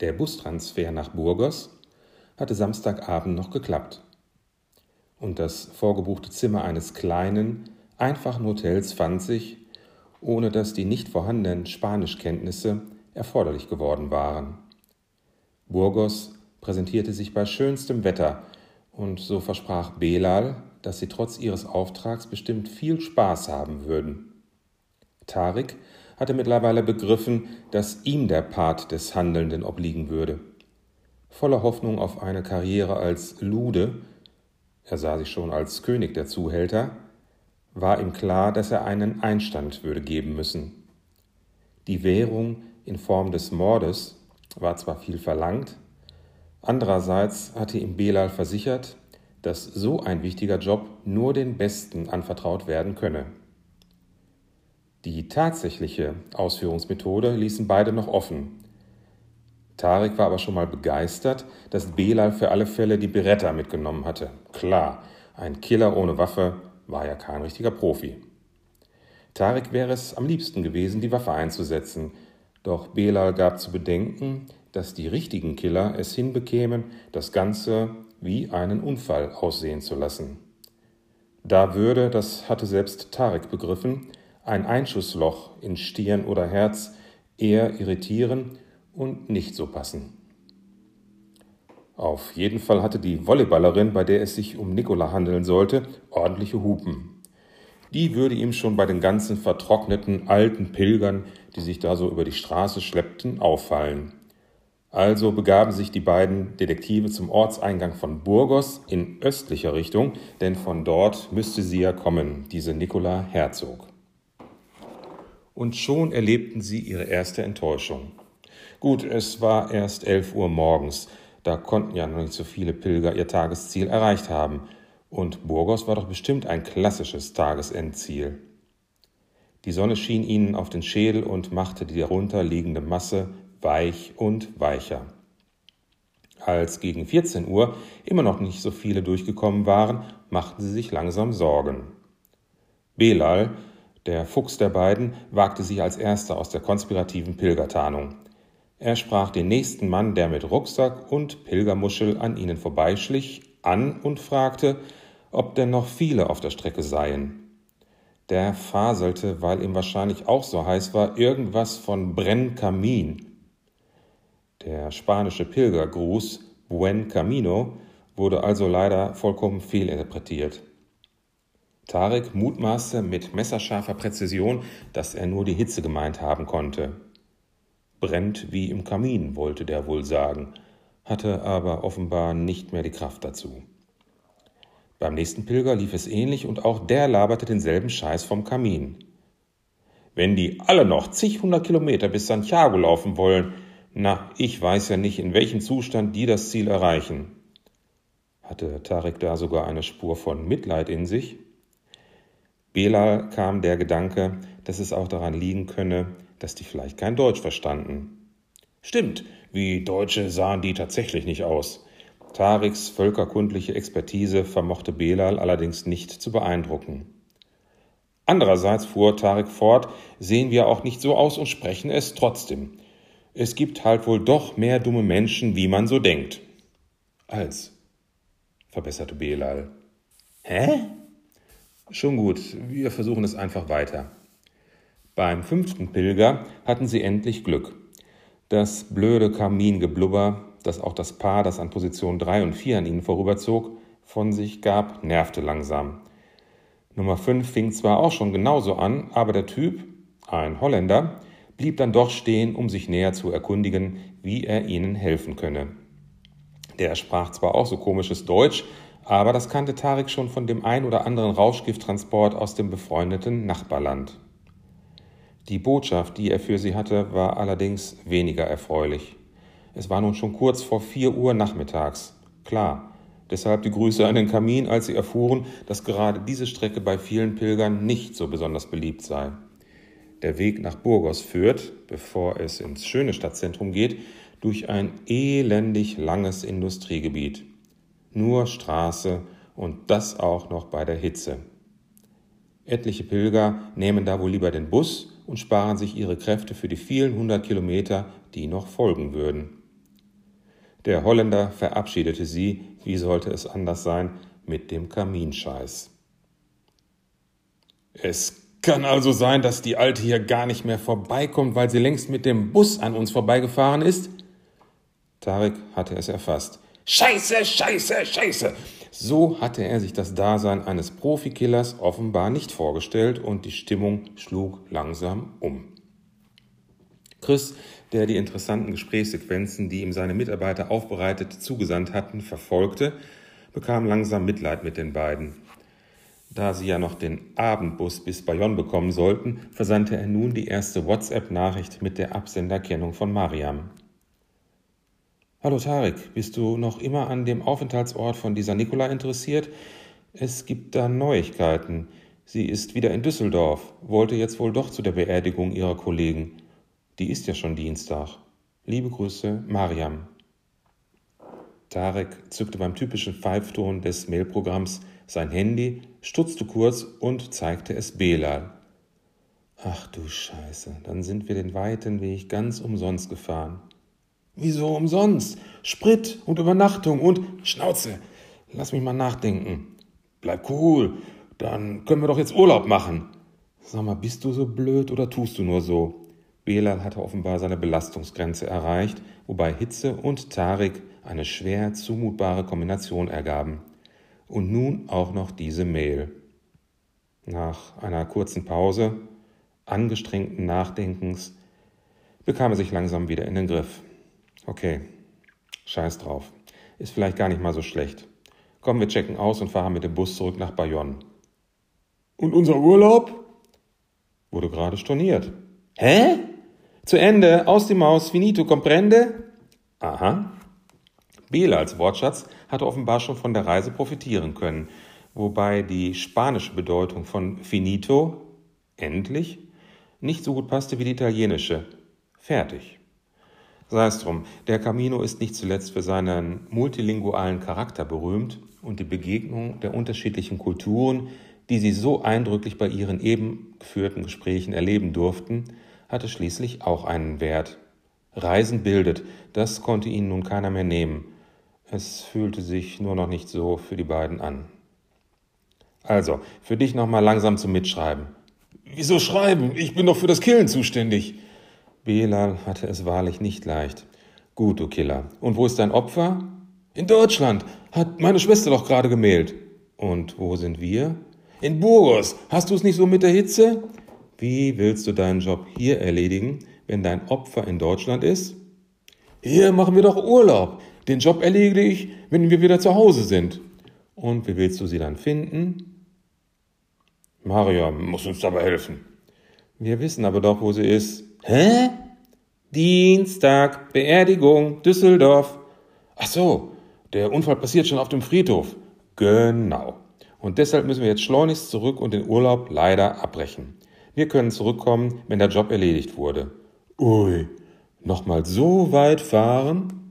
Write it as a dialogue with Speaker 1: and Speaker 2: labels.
Speaker 1: Der Bustransfer nach Burgos hatte Samstagabend noch geklappt. Und das vorgebuchte Zimmer eines kleinen, einfachen Hotels fand sich, ohne dass die nicht vorhandenen Spanischkenntnisse erforderlich geworden waren. Burgos präsentierte sich bei schönstem Wetter, und so versprach Belal, dass sie trotz ihres Auftrags bestimmt viel Spaß haben würden. Tarik hatte mittlerweile begriffen, dass ihm der Part des Handelnden obliegen würde. Voller Hoffnung auf eine Karriere als Lude, er sah sich schon als König der Zuhälter, war ihm klar, dass er einen Einstand würde geben müssen. Die Währung in Form des Mordes war zwar viel verlangt, andererseits hatte ihm Belal versichert, dass so ein wichtiger Job nur den Besten anvertraut werden könne. Die tatsächliche Ausführungsmethode ließen beide noch offen. Tarek war aber schon mal begeistert, dass Belal für alle Fälle die Beretta mitgenommen hatte. Klar, ein Killer ohne Waffe war ja kein richtiger Profi. Tarek wäre es am liebsten gewesen, die Waffe einzusetzen, doch Belal gab zu bedenken, dass die richtigen Killer es hinbekämen, das Ganze wie einen Unfall aussehen zu lassen. Da würde, das hatte selbst Tarek begriffen, ein Einschussloch in Stirn oder Herz eher irritieren und nicht so passen. Auf jeden Fall hatte die Volleyballerin, bei der es sich um Nikola handeln sollte, ordentliche Hupen. Die würde ihm schon bei den ganzen vertrockneten alten Pilgern, die sich da so über die Straße schleppten, auffallen. Also begaben sich die beiden Detektive zum Ortseingang von Burgos in östlicher Richtung, denn von dort müsste sie ja kommen, diese Nicola Herzog. Und schon erlebten sie ihre erste Enttäuschung. Gut, es war erst elf Uhr morgens, da konnten ja noch nicht so viele Pilger ihr Tagesziel erreicht haben, und Burgos war doch bestimmt ein klassisches Tagesendziel. Die Sonne schien ihnen auf den Schädel und machte die darunter liegende Masse weich und weicher. Als gegen 14 Uhr immer noch nicht so viele durchgekommen waren, machten sie sich langsam Sorgen. Belal, der Fuchs der beiden, wagte sich als erster aus der konspirativen Pilgertarnung. Er sprach den nächsten Mann, der mit Rucksack und Pilgermuschel an ihnen vorbeischlich, an und fragte, ob denn noch viele auf der Strecke seien. Der faselte, weil ihm wahrscheinlich auch so heiß war, irgendwas von Brennkamin. Der spanische Pilgergruß Buen Camino wurde also leider vollkommen fehlinterpretiert. Tarek mutmaßte mit messerscharfer Präzision, dass er nur die Hitze gemeint haben konnte. Brennt wie im Kamin, wollte der wohl sagen, hatte aber offenbar nicht mehr die Kraft dazu. Beim nächsten Pilger lief es ähnlich und auch der laberte denselben Scheiß vom Kamin. Wenn die alle noch zig hundert Kilometer bis Santiago laufen wollen, na, ich weiß ja nicht, in welchem Zustand die das Ziel erreichen. Hatte Tarek da sogar eine Spur von Mitleid in sich? Belal kam der Gedanke, dass es auch daran liegen könne, dass die vielleicht kein Deutsch verstanden. Stimmt, wie Deutsche sahen die tatsächlich nicht aus. Tariks völkerkundliche Expertise vermochte Belal allerdings nicht zu beeindrucken. Andererseits fuhr Tarik fort, sehen wir auch nicht so aus und sprechen es trotzdem. Es gibt halt wohl doch mehr dumme Menschen, wie man so denkt. Als, verbesserte Belal. Hä? Schon gut, wir versuchen es einfach weiter. Beim fünften Pilger hatten sie endlich Glück. Das blöde Kamingeblubber, das auch das Paar, das an Position 3 und 4 an ihnen vorüberzog, von sich gab, nervte langsam. Nummer 5 fing zwar auch schon genauso an, aber der Typ, ein Holländer, blieb dann doch stehen, um sich näher zu erkundigen, wie er ihnen helfen könne. Der sprach zwar auch so komisches Deutsch, aber das kannte Tarik schon von dem ein oder anderen Rauschgifttransport aus dem befreundeten Nachbarland. Die Botschaft, die er für sie hatte, war allerdings weniger erfreulich. Es war nun schon kurz vor vier Uhr nachmittags. Klar, deshalb die Grüße an den Kamin, als sie erfuhren, dass gerade diese Strecke bei vielen Pilgern nicht so besonders beliebt sei der Weg nach Burgos führt, bevor es ins schöne Stadtzentrum geht, durch ein elendig langes Industriegebiet. Nur Straße und das auch noch bei der Hitze. Etliche Pilger nehmen da wohl lieber den Bus und sparen sich ihre Kräfte für die vielen hundert Kilometer, die noch folgen würden. Der Holländer verabschiedete sie, wie sollte es anders sein, mit dem Kaminscheiß. Es kann also sein, dass die Alte hier gar nicht mehr vorbeikommt, weil sie längst mit dem Bus an uns vorbeigefahren ist? Tarek hatte es erfasst. Scheiße, scheiße, scheiße! So hatte er sich das Dasein eines Profikillers offenbar nicht vorgestellt und die Stimmung schlug langsam um. Chris, der die interessanten Gesprächssequenzen, die ihm seine Mitarbeiter aufbereitet zugesandt hatten, verfolgte, bekam langsam Mitleid mit den beiden. Da sie ja noch den Abendbus bis Bayonne bekommen sollten, versandte er nun die erste WhatsApp-Nachricht mit der Absenderkennung von Mariam. Hallo Tarek, bist du noch immer an dem Aufenthaltsort von dieser Nikola interessiert? Es gibt da Neuigkeiten. Sie ist wieder in Düsseldorf, wollte jetzt wohl doch zu der Beerdigung ihrer Kollegen. Die ist ja schon Dienstag. Liebe Grüße, Mariam. Tarek zückte beim typischen Pfeifton des Mailprogramms sein Handy, stutzte kurz und zeigte es Belal. Ach du Scheiße, dann sind wir den weiten Weg ganz umsonst gefahren. Wieso umsonst? Sprit und Übernachtung und Schnauze. Lass mich mal nachdenken. Bleib cool, dann können wir doch jetzt Urlaub machen. Sag mal, bist du so blöd oder tust du nur so? Belal hatte offenbar seine Belastungsgrenze erreicht, wobei Hitze und Tarik eine schwer zumutbare Kombination ergaben. Und nun auch noch diese Mail. Nach einer kurzen Pause, angestrengten Nachdenkens, bekam er sich langsam wieder in den Griff. Okay, scheiß drauf. Ist vielleicht gar nicht mal so schlecht. Komm, wir checken aus und fahren mit dem Bus zurück nach Bayonne. Und unser Urlaub? Wurde gerade storniert. Hä? Zu Ende, aus die Maus, finito, comprende? Aha. Bela als Wortschatz hatte offenbar schon von der Reise profitieren können, wobei die spanische Bedeutung von finito, endlich, nicht so gut passte wie die italienische, fertig. Sei es drum, der Camino ist nicht zuletzt für seinen multilingualen Charakter berühmt und die Begegnung der unterschiedlichen Kulturen, die sie so eindrücklich bei ihren eben geführten Gesprächen erleben durften, hatte schließlich auch einen Wert. Reisen bildet, das konnte ihnen nun keiner mehr nehmen, es fühlte sich nur noch nicht so für die beiden an. Also, für dich nochmal langsam zum Mitschreiben. Wieso schreiben? Ich bin doch für das Killen zuständig. Belal hatte es wahrlich nicht leicht. Gut, du Killer. Und wo ist dein Opfer? In Deutschland. Hat meine Schwester doch gerade gemailt. Und wo sind wir? In Burgos. Hast du es nicht so mit der Hitze? Wie willst du deinen Job hier erledigen, wenn dein Opfer in Deutschland ist? Hier machen wir doch Urlaub. Den Job erledige ich, wenn wir wieder zu Hause sind. Und wie willst du sie dann finden? Maria muss uns dabei helfen. Wir wissen aber doch, wo sie ist. Hä? Dienstag, Beerdigung, Düsseldorf. Ach so, der Unfall passiert schon auf dem Friedhof. Genau. Und deshalb müssen wir jetzt schleunigst zurück und den Urlaub leider abbrechen. Wir können zurückkommen, wenn der Job erledigt wurde. Ui, nochmal so weit fahren?